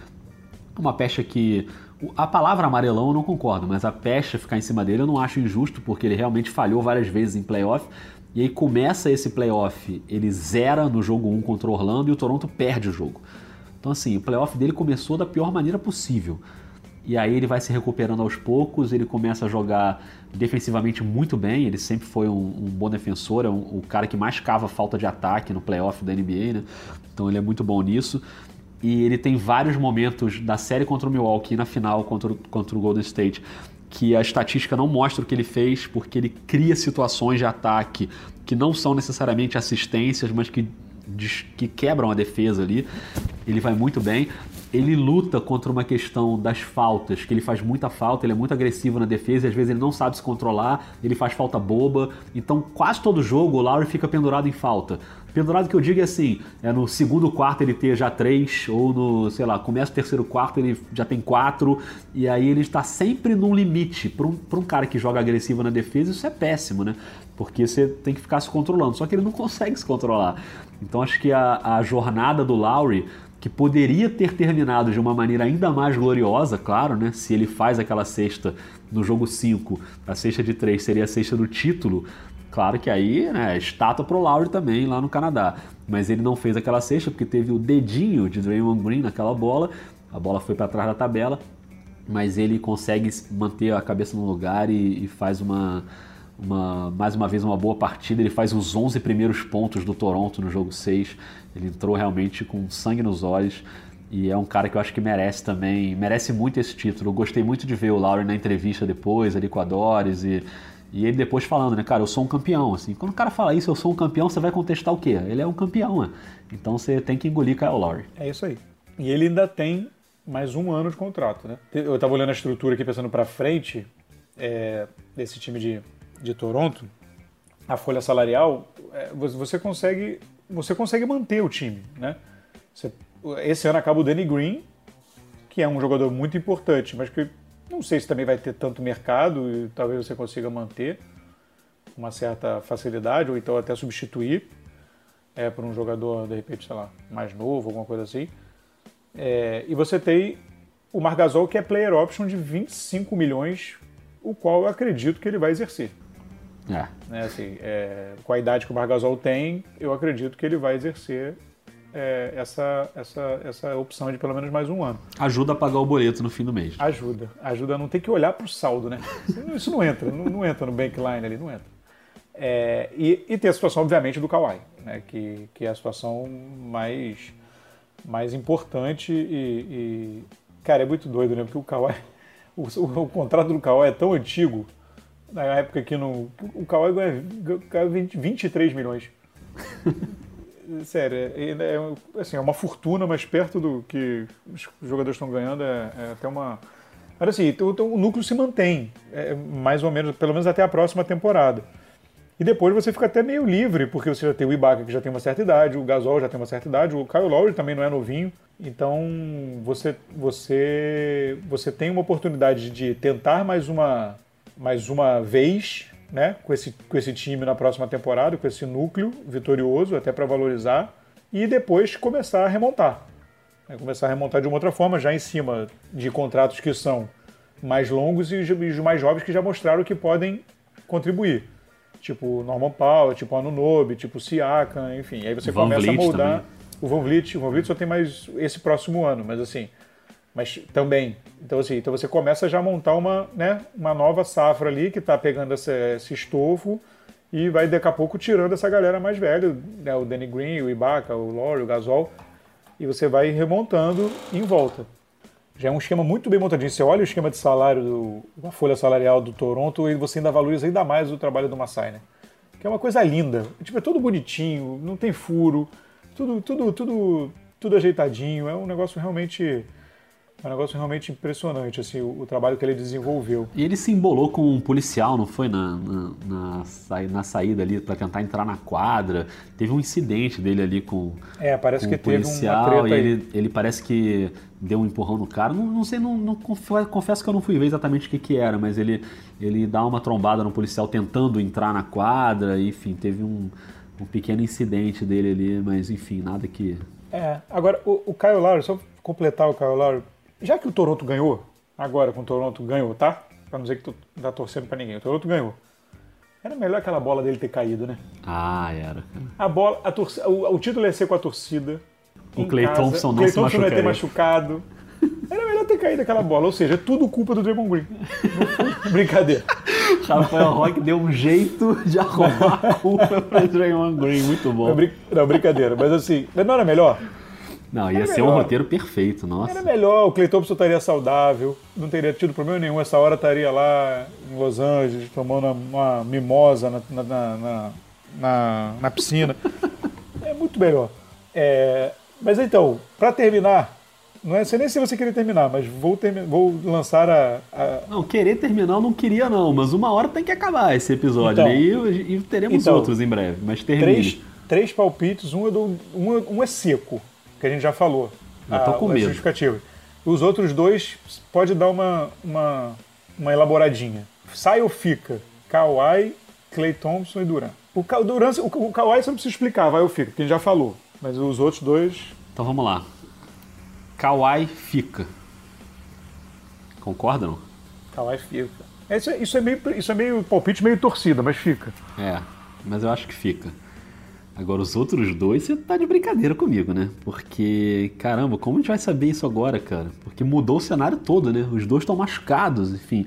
uma pecha que a palavra amarelão eu não concordo, mas a pecha ficar em cima dele eu não acho injusto, porque ele realmente falhou várias vezes em playoff. E aí começa esse playoff, ele zera no jogo 1 contra o Orlando e o Toronto perde o jogo. Então, assim, o playoff dele começou da pior maneira possível. E aí ele vai se recuperando aos poucos, ele começa a jogar defensivamente muito bem, ele sempre foi um, um bom defensor, é um, o cara que mais cava falta de ataque no playoff da NBA, né? Então ele é muito bom nisso. E ele tem vários momentos da série contra o Milwaukee e na final contra, contra o Golden State que a estatística não mostra o que ele fez, porque ele cria situações de ataque que não são necessariamente assistências, mas que que quebram a defesa ali. Ele vai muito bem. Ele luta contra uma questão das faltas, que ele faz muita falta, ele é muito agressivo na defesa e às vezes ele não sabe se controlar, ele faz falta boba. Então, quase todo jogo o Lowry fica pendurado em falta. Pendurado que eu digo é assim, é no segundo quarto ele ter já três, ou no, sei lá, começa o terceiro quarto ele já tem quatro, e aí ele está sempre num limite. Para um, um cara que joga agressivo na defesa, isso é péssimo, né? Porque você tem que ficar se controlando, só que ele não consegue se controlar. Então acho que a, a jornada do Lowry, que poderia ter terminado de uma maneira ainda mais gloriosa, claro, né? Se ele faz aquela cesta no jogo 5, a cesta de 3 seria a cesta do título, Claro que aí, né, estátua pro Lowry também lá no Canadá. Mas ele não fez aquela cesta porque teve o dedinho de Draymond Green naquela bola. A bola foi para trás da tabela, mas ele consegue manter a cabeça no lugar e, e faz uma, uma, mais uma vez uma boa partida. Ele faz os 11 primeiros pontos do Toronto no jogo 6. Ele entrou realmente com sangue nos olhos. E é um cara que eu acho que merece também, merece muito esse título. Eu gostei muito de ver o Lowry na entrevista depois, ali com a Doris, e e ele depois falando, né, cara, eu sou um campeão, assim. Quando o cara fala isso, eu sou um campeão, você vai contestar o quê? Ele é um campeão, né? Então você tem que engolir Kyle Lowry. É isso aí. E ele ainda tem mais um ano de contrato, né? Eu tava olhando a estrutura aqui, pensando para frente, é, desse time de, de Toronto, a folha salarial, é, você consegue você consegue manter o time, né? Você, esse ano acaba o Danny Green, que é um jogador muito importante, mas que não sei se também vai ter tanto mercado e talvez você consiga manter uma certa facilidade ou então até substituir é, por um jogador, de repente, sei lá, mais novo, alguma coisa assim. É, e você tem o Margasol, que é player option de 25 milhões, o qual eu acredito que ele vai exercer. É. Né, assim, é, com a idade que o Margasol tem, eu acredito que ele vai exercer é, essa, essa, essa opção de pelo menos mais um ano. Ajuda a pagar o boleto no fim do mês. Ajuda. Ajuda a não ter que olhar para o saldo, né? Isso não entra, não, não entra no bankline ali, não entra. É, e, e tem a situação, obviamente, do Kawhi, né? que, que é a situação mais, mais importante e, e, Cara, é muito doido, né? Porque o Kawhi. O, o, o contrato do Kawhi é tão antigo, na época que no, o Kawhi ganha, ganha 20, 23 milhões. sério, é, é, assim, é uma fortuna, mas perto do que os jogadores estão ganhando é, é até uma. Mas assim, o, o núcleo se mantém, é, mais ou menos, pelo menos até a próxima temporada. E depois você fica até meio livre, porque você já tem o Ibaka, que já tem uma certa idade, o Gasol já tem uma certa idade, o Kyle Lowry também não é novinho. Então você, você, você tem uma oportunidade de tentar mais uma, mais uma vez né, com, esse, com esse time na próxima temporada, com esse núcleo vitorioso, até para valorizar, e depois começar a remontar. Né, começar a remontar de uma outra forma, já em cima de contratos que são mais longos e os mais jovens que já mostraram que podem contribuir. Tipo Norman Powell, tipo Anunobi, tipo Siakam, enfim. Aí você Van começa Vliet a moldar também. o Van Vliet. O Van Vliet só tem mais esse próximo ano, mas assim, mas também. Então, assim, então você começa já a montar uma, né, uma nova safra ali que está pegando esse, esse, estofo e vai daqui a pouco tirando essa galera mais velha, né, o Danny Green, o Ibaka, o Laurie, o Gasol, e você vai remontando em volta. Já é um esquema muito bem montadinho. Você olha o esquema de salário, do, a folha salarial do Toronto e você ainda valoriza ainda mais o trabalho do Masai, né? Que é uma coisa linda. Tipo, é todo bonitinho, não tem furo, tudo, tudo, tudo tudo ajeitadinho. É um negócio realmente é um negócio realmente impressionante, assim, o, o, trabalho que ele desenvolveu. E ele se embolou com um policial, não foi? Na, na, na, na saída ali para tentar entrar na quadra. Teve um incidente dele ali com, é, parece com que o policial. Teve uma e ele, ele parece que deu um empurrão no cara. Não, não sei, não, não, confesso que eu não fui ver exatamente o que, que era, mas ele, ele dá uma trombada no policial tentando entrar na quadra. Enfim, teve um, um pequeno incidente dele ali, mas enfim, nada que. É, agora o, o Kyle Lowry, só completar o Kyle Lowry, já que o Toronto ganhou, agora com o Toronto ganhou, tá? Pra não dizer que tu tá torcendo pra ninguém. O Toronto ganhou. Era melhor aquela bola dele ter caído, né? Ah, era. A bola, a torcida, o, o título ia ser com a torcida. O Clay Thompson não Clay se Thompson não ia ter machucado. Era melhor ter caído aquela bola. Ou seja, é tudo culpa do Draymond Green. Brincadeira. Rafael Roque deu um jeito de arrumar a culpa pra Draymond Green. Muito bom. Não, brincadeira. Mas assim, não era melhor? Não, ia era ser melhor. um roteiro perfeito, nossa. Era melhor, o Clay Thompson estaria saudável, não teria tido problema nenhum. Essa hora estaria lá em Los Angeles, tomando uma mimosa na, na, na, na, na piscina. é muito melhor. É, mas então, para terminar, não é sei nem se você queria terminar, mas vou, vou lançar a, a, Não, querer terminar eu não queria, não, mas uma hora tem que acabar esse episódio. Então, e, e, teremos então, outros em breve, mas termine. Três, três palpites, um é, do, um, é, um é seco que a gente já falou. Já tô com medo. Os outros dois pode dar uma, uma, uma elaboradinha. Sai ou fica? Kawhi, Clay Thompson e Duran. O, Ka Duran, o, o Kawhi você não precisa explicar, vai ou fica, porque a gente já falou. Mas os outros dois. Então vamos lá. Kawhi fica. Concorda não? Kawhi fica. Isso é, isso é, meio, isso é meio palpite, meio torcida, mas fica. É, mas eu acho que fica. Agora, os outros dois, você tá de brincadeira comigo, né? Porque, caramba, como a gente vai saber isso agora, cara? Porque mudou o cenário todo, né? Os dois estão machucados, enfim.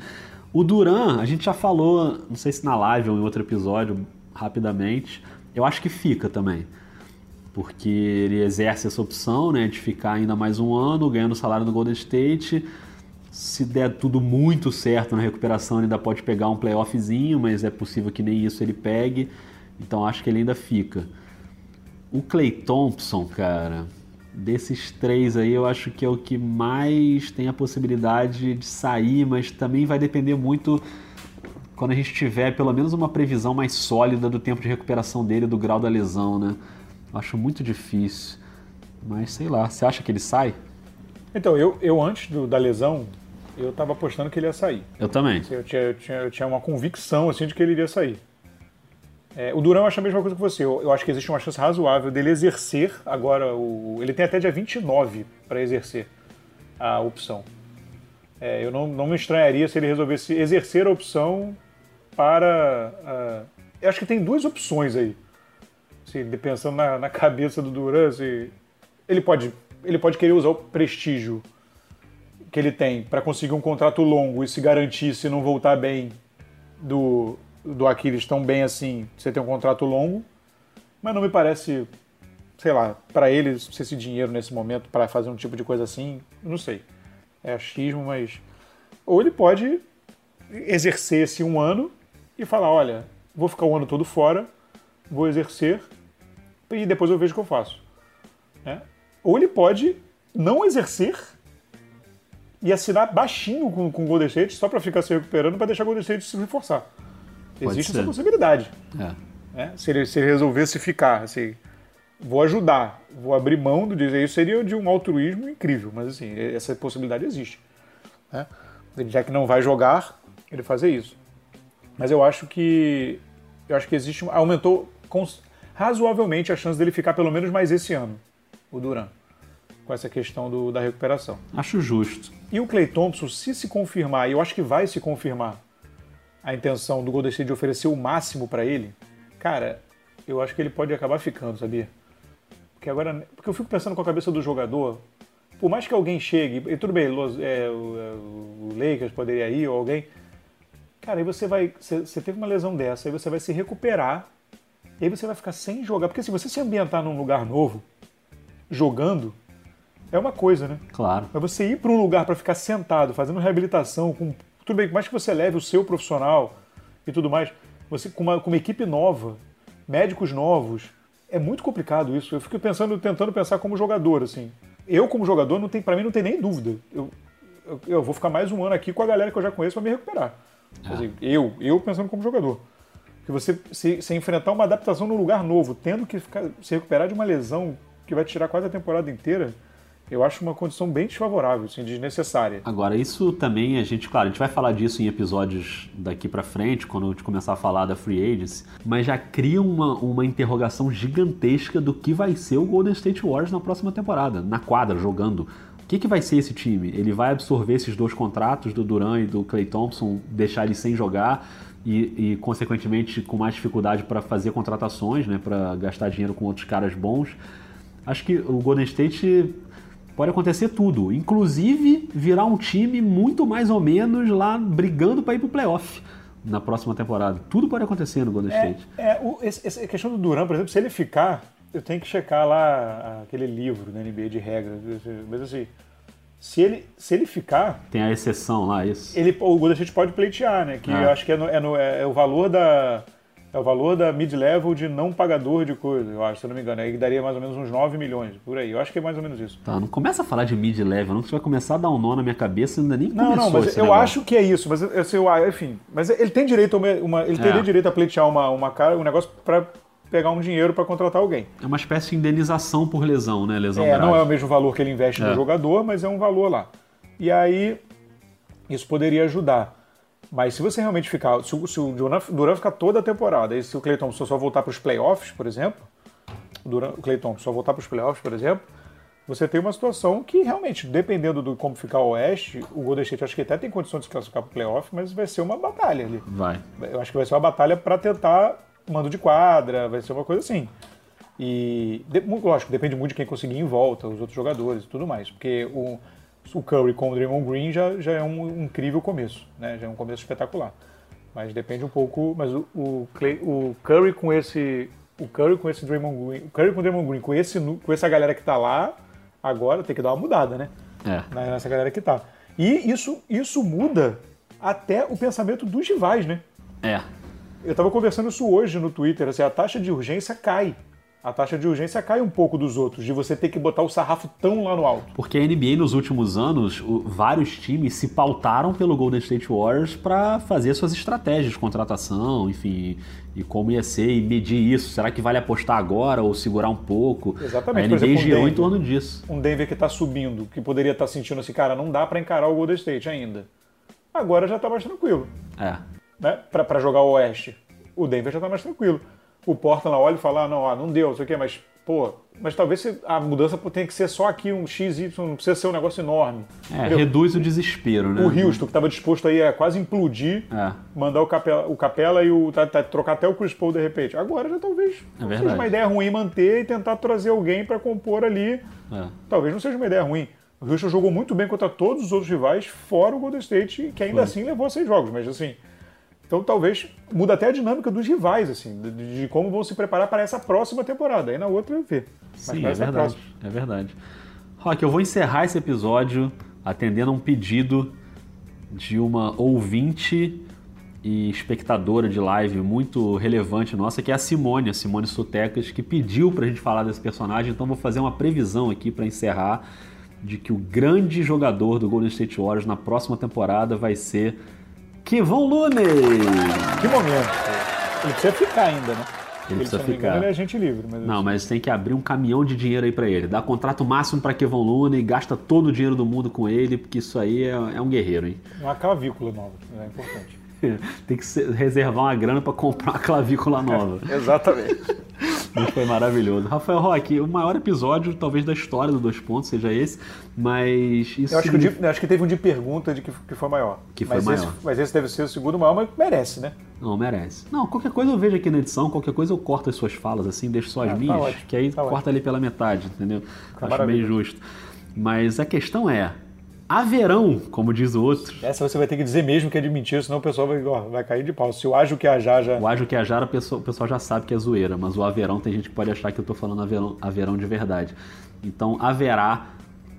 O Duran, a gente já falou, não sei se na live ou em outro episódio, rapidamente. Eu acho que fica também. Porque ele exerce essa opção, né? De ficar ainda mais um ano, ganhando salário no Golden State. Se der tudo muito certo na recuperação, ele ainda pode pegar um playoffzinho, mas é possível que nem isso ele pegue. Então acho que ele ainda fica. O Clay Thompson, cara, desses três aí, eu acho que é o que mais tem a possibilidade de sair, mas também vai depender muito quando a gente tiver pelo menos uma previsão mais sólida do tempo de recuperação dele, do grau da lesão, né? Acho muito difícil. Mas sei lá, você acha que ele sai? Então, eu, eu antes do, da lesão, eu tava apostando que ele ia sair. Eu também. Eu tinha, eu tinha, eu tinha uma convicção assim de que ele iria sair. É, o Durão acha a mesma coisa que você. Eu, eu, acho que existe uma chance razoável dele exercer agora. O, ele tem até dia 29 para exercer a opção. É, eu não, não me estranharia se ele resolvesse exercer a opção para. Uh, eu acho que tem duas opções aí. Se, pensando na, na cabeça do Duran, se, ele, pode, ele pode querer usar o prestígio que ele tem para conseguir um contrato longo e se garantir se não voltar bem do, do Aquiles tão bem assim, você tem um contrato longo, mas não me parece, sei lá, para ele ser esse dinheiro nesse momento para fazer um tipo de coisa assim, não sei. É achismo, mas. Ou ele pode exercer esse um ano e falar: olha, vou ficar o ano todo fora, vou exercer e depois eu vejo o que eu faço. É? Ou ele pode não exercer e assinar baixinho com, com o Golden State só para ficar se recuperando para deixar o Golden State se reforçar. Existe essa possibilidade. É. Né? Se, ele, se ele resolvesse ficar, assim, vou ajudar, vou abrir mão do dizer isso seria de um altruísmo incrível, mas assim, essa possibilidade existe. Né? Já que não vai jogar, ele fazer isso. Mas eu acho que eu acho que existe aumentou razoavelmente a chance dele ficar pelo menos mais esse ano, o Duran, com essa questão do, da recuperação. Acho justo. E o Clay Thompson, se se confirmar, e eu acho que vai se confirmar, a intenção do Golden State de oferecer o máximo para ele, cara, eu acho que ele pode acabar ficando, sabia? Porque agora, porque eu fico pensando com a cabeça do jogador, por mais que alguém chegue, e tudo bem, é, o, o Lakers poderia ir ou alguém, cara, aí você vai, você, você teve uma lesão dessa, aí você vai se recuperar, e aí você vai ficar sem jogar, porque se você se ambientar num lugar novo, jogando, é uma coisa, né? Claro. Mas você ir para um lugar para ficar sentado, fazendo reabilitação com tudo bem, mais que você leve o seu profissional e tudo mais, você com uma, com uma equipe nova, médicos novos, é muito complicado isso. Eu fico pensando, tentando pensar como jogador, assim. Eu, como jogador, não tem, para mim não tem nem dúvida. Eu, eu, eu, vou ficar mais um ano aqui com a galera que eu já conheço para me recuperar. Dizer, eu, eu pensando como jogador. Que você se, se, enfrentar uma adaptação num lugar novo, tendo que ficar, se recuperar de uma lesão que vai tirar quase a temporada inteira, eu acho uma condição bem desfavorável, assim, desnecessária. Agora, isso também a gente, claro, a gente vai falar disso em episódios daqui para frente, quando a gente começar a falar da Free Agency, mas já cria uma, uma interrogação gigantesca do que vai ser o Golden State Warriors na próxima temporada, na quadra, jogando. O que, que vai ser esse time? Ele vai absorver esses dois contratos do Duran e do Clay Thompson, deixar eles sem jogar e, e consequentemente, com mais dificuldade para fazer contratações, né, para gastar dinheiro com outros caras bons. Acho que o Golden State pode acontecer tudo, inclusive virar um time muito mais ou menos lá brigando para ir pro playoff na próxima temporada. Tudo pode acontecer no Golden é, State. É, o, esse, essa questão do Duran, por exemplo, se ele ficar, eu tenho que checar lá aquele livro da NBA de regras, mas assim, se ele, se ele ficar. Tem a exceção lá, isso. Ele, o Golden State pode pleitear, né? Que ah. eu acho que é, no, é, no, é, o valor da é o valor da mid-level de não pagador de coisa, eu acho, se eu não me engano. Aí daria mais ou menos uns 9 milhões, por aí. Eu acho que é mais ou menos isso. Tá, não começa a falar de mid-level, não, que você vai começar a dar um nó na minha cabeça, ainda nem não, Não, mas eu negócio. acho que é isso, mas assim, eu, enfim. Mas ele tem direito a uma, uma ele teria é. direito a pleitear uma, uma cara, um negócio para pegar um dinheiro para contratar alguém. É uma espécie de indenização por lesão, né? Lesão é, grave. não é o mesmo valor que ele investe é. no jogador, mas é um valor lá. E aí, isso poderia ajudar. Mas se você realmente ficar. Se o, se o Duran ficar toda a temporada, e se o Clayton só voltar para os playoffs, por exemplo, o, Duran, o Clayton só voltar para os playoffs, por exemplo, você tem uma situação que realmente, dependendo do como ficar o Oeste, o Golden State acho que até tem condição de se classificar para o playoff, mas vai ser uma batalha ali. Vai. Eu acho que vai ser uma batalha para tentar mando de quadra, vai ser uma coisa assim. E, lógico, depende muito de quem conseguir em volta, os outros jogadores e tudo mais. Porque o, o Curry com o Draymond Green já, já é um incrível começo, né? Já é um começo espetacular. Mas depende um pouco, mas o, o, Clay, o Curry com esse o Curry com esse Draymond Green, o Curry com o Draymond Green com esse com essa galera que tá lá, agora tem que dar uma mudada, né? É. Nessa galera que tá. E isso isso muda até o pensamento dos rivais, né? É. Eu tava conversando isso hoje no Twitter, assim, a taxa de urgência cai a taxa de urgência cai um pouco dos outros, de você ter que botar o sarrafo tão lá no alto. Porque a NBA nos últimos anos, o, vários times se pautaram pelo Golden State Warriors para fazer suas estratégias de contratação, enfim, e como ia ser e medir isso. Será que vale apostar agora ou segurar um pouco? Exatamente. A NBA exemplo, um girou Denver, em torno disso. Um Denver que está subindo, que poderia estar tá sentindo assim, cara, não dá para encarar o Golden State ainda. Agora já está mais tranquilo. É. Né? Para jogar o Oeste. O Denver já está mais tranquilo o Portland olha e fala, ah, não, ah, não deu, não sei o quê, mas, pô, mas talvez a mudança tenha que ser só aqui um XY, não precisa ser um negócio enorme. É, entendeu? reduz o desespero, né? O Houston, que estava disposto aí a quase implodir, é. mandar o Capela, o Capela e o. Tá, tá, trocar até o Chris Paul de repente. Agora já talvez é não seja uma ideia ruim manter e tentar trazer alguém para compor ali. É. Talvez não seja uma ideia ruim. O Houston jogou muito bem contra todos os outros rivais, fora o Golden State, que ainda Foi. assim levou a seis jogos, mas assim. Então talvez muda até a dinâmica dos rivais, assim, de, de como vão se preparar para essa próxima temporada. Aí na outra ver. Sim, é verdade. É verdade. Rock, eu vou encerrar esse episódio atendendo a um pedido de uma ouvinte e espectadora de live muito relevante nossa, que é a Simone, a Simone Sotecas, que pediu para a gente falar desse personagem. Então vou fazer uma previsão aqui para encerrar de que o grande jogador do Golden State Warriors na próxima temporada vai ser Kivon Looney! Que momento! Ele precisa ficar ainda, né? Ele, precisa ficar. ele é gente livre. Mas não, mas tem que abrir um caminhão de dinheiro aí para ele. Dá contrato máximo para Kevon Looney, gasta todo o dinheiro do mundo com ele, porque isso aí é, é um guerreiro, hein? Uma clavícula nova, é importante. tem que reservar uma grana para comprar uma clavícula nova. Exatamente. Mas foi maravilhoso. Rafael Roque, o maior episódio, talvez, da história do Dois Pontos seja esse, mas isso. Eu acho, que, de, acho que teve um de pergunta de que, que foi maior. Que foi mas maior. Esse, mas esse deve ser o segundo maior, mas merece, né? Não, merece. Não, qualquer coisa eu vejo aqui na edição, qualquer coisa eu corto as suas falas assim, deixo só as ah, tá minhas, tá que aí tá corta ótimo. ali pela metade, entendeu? Tá acho bem justo. Mas a questão é, haverão, como diz o outro. Essa você vai ter que dizer mesmo que é de mentira, senão o pessoal vai, ó, vai cair de pau. Se o Ajo que a já já. O Ajo que a já, o pessoal, o pessoal já sabe que é zoeira, mas o haverão tem gente que pode achar que eu tô falando haverão, haverão de verdade. Então haverá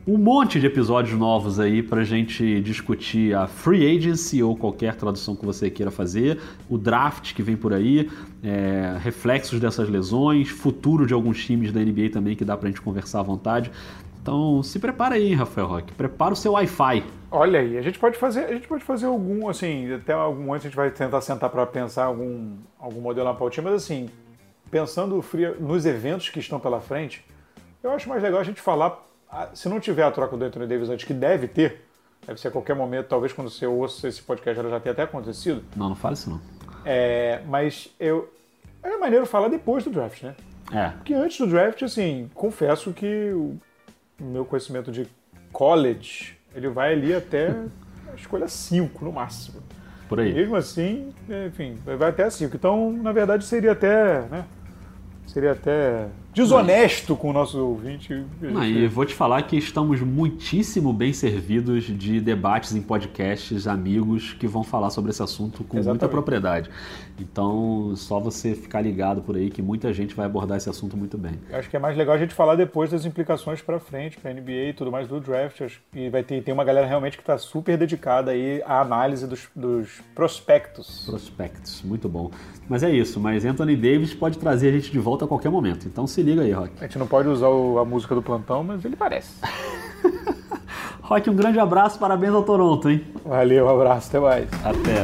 um monte de episódios novos aí pra gente discutir a free agency ou qualquer tradução que você queira fazer, o draft que vem por aí, é, reflexos dessas lesões, futuro de alguns times da NBA também que dá pra gente conversar à vontade. Então se prepara aí, Rafael Roque. Prepara o seu Wi-Fi. Olha aí, a gente pode fazer, a gente pode fazer algum, assim, até algum momento a gente vai tentar sentar para pensar algum, algum modelo na pautinha, mas assim, pensando frio, nos eventos que estão pela frente, eu acho mais legal a gente falar, se não tiver a troca do Anthony Davis antes, que deve ter, deve ser a qualquer momento, talvez quando você ouça esse podcast ela já tenha até acontecido. Não, não fale isso não. É, mas eu, é maneiro falar depois do draft, né? É. Porque antes do draft, assim, confesso que meu conhecimento de college, ele vai ali até a escolha 5 no máximo. Por aí. Mesmo assim, enfim, vai até 5. Então, na verdade, seria até, né? Seria até desonesto com o nosso ouvinte. Não, e vou te falar que estamos muitíssimo bem servidos de debates em podcasts, amigos que vão falar sobre esse assunto com Exatamente. muita propriedade. Então, só você ficar ligado por aí que muita gente vai abordar esse assunto muito bem. Acho que é mais legal a gente falar depois das implicações para frente, para NBA e tudo mais do draft. Que vai ter tem uma galera realmente que está super dedicada aí à análise dos, dos prospectos. Prospectos, muito bom. Mas é isso, mas Anthony Davis pode trazer a gente de volta a qualquer momento. Então se liga aí, Rock. A gente não pode usar o- a música do plantão, mas ele parece. Rock, um grande abraço, parabéns ao Toronto, hein? Valeu, um abraço, até mais. Até.